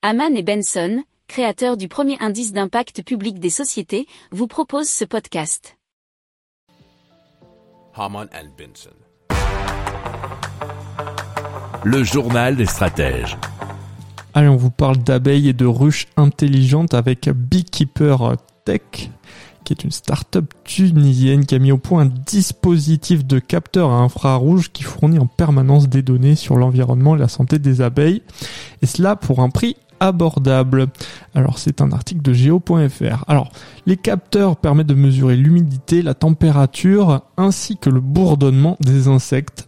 Haman et Benson, créateurs du premier indice d'impact public des sociétés, vous proposent ce podcast. Haman and Benson. Le journal des stratèges. Allez, on vous parle d'abeilles et de ruches intelligentes avec Beekeeper Tech, qui est une start-up tunisienne qui a mis au point un dispositif de capteur à infrarouge qui fournit en permanence des données sur l'environnement et la santé des abeilles. Et cela pour un prix abordable. Alors c'est un article de geo.fr. Alors les capteurs permettent de mesurer l'humidité, la température ainsi que le bourdonnement des insectes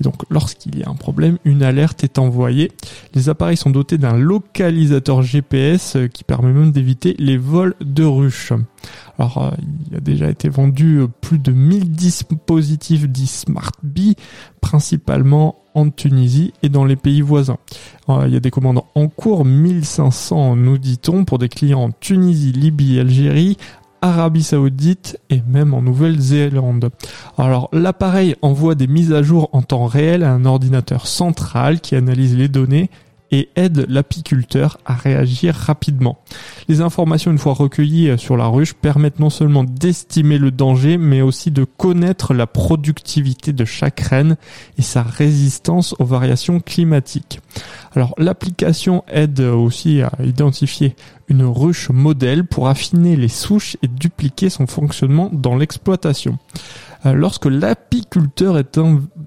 et donc, lorsqu'il y a un problème, une alerte est envoyée. Les appareils sont dotés d'un localisateur GPS euh, qui permet même d'éviter les vols de ruches. Alors, euh, il a déjà été vendu euh, plus de 1000 dispositifs dits Smart Bee, principalement en Tunisie et dans les pays voisins. il y a des commandes en cours, 1500 nous dit-on, pour des clients en Tunisie, Libye, Algérie, Arabie Saoudite et même en Nouvelle-Zélande. Alors l'appareil envoie des mises à jour en temps réel à un ordinateur central qui analyse les données et aide l'apiculteur à réagir rapidement. Les informations une fois recueillies sur la ruche permettent non seulement d'estimer le danger, mais aussi de connaître la productivité de chaque reine et sa résistance aux variations climatiques. Alors l'application aide aussi à identifier une ruche modèle pour affiner les souches et dupliquer son fonctionnement dans l'exploitation. Euh, lorsque l'apiculteur est,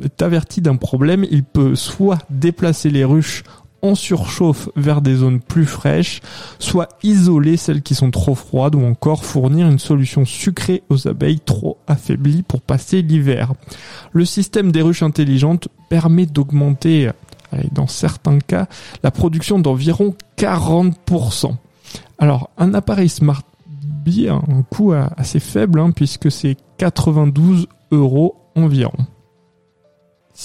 est averti d'un problème, il peut soit déplacer les ruches en surchauffe vers des zones plus fraîches, soit isoler celles qui sont trop froides ou encore fournir une solution sucrée aux abeilles trop affaiblies pour passer l'hiver. Le système des ruches intelligentes permet d'augmenter dans certains cas, la production d'environ 40%. Alors, un appareil Smart Bee a un coût assez faible, hein, puisque c'est 92 euros environ.